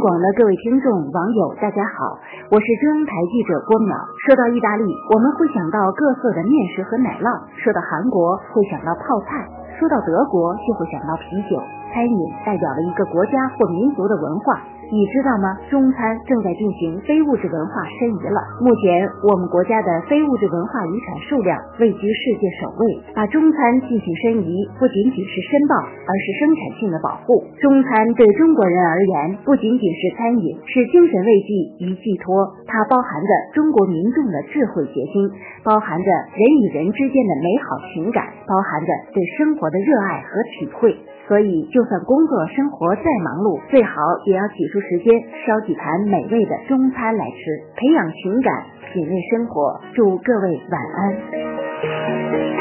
广的各位听众、网友，大家好，我是中央台记者郭淼。说到意大利，我们会想到各色的面食和奶酪；说到韩国，会想到泡菜；说到德国，就会想到啤酒。餐饮代表了一个国家或民族的文化。你知道吗？中餐正在进行非物质文化申遗了。目前，我们国家的非物质文化遗产数量位居世界首位。把中餐进行申遗，不仅仅是申报，而是生产性的保护。中餐对中国人而言，不仅仅是餐饮，是精神慰藉与寄托。它包含着中国民众的智慧结晶，包含着人与人之间的美好情感，包含着对生活的热爱和体会。所以，就算工作生活再忙碌，最好也要挤出时间烧几盘美味的中餐来吃，培养情感，品味生活。祝各位晚安。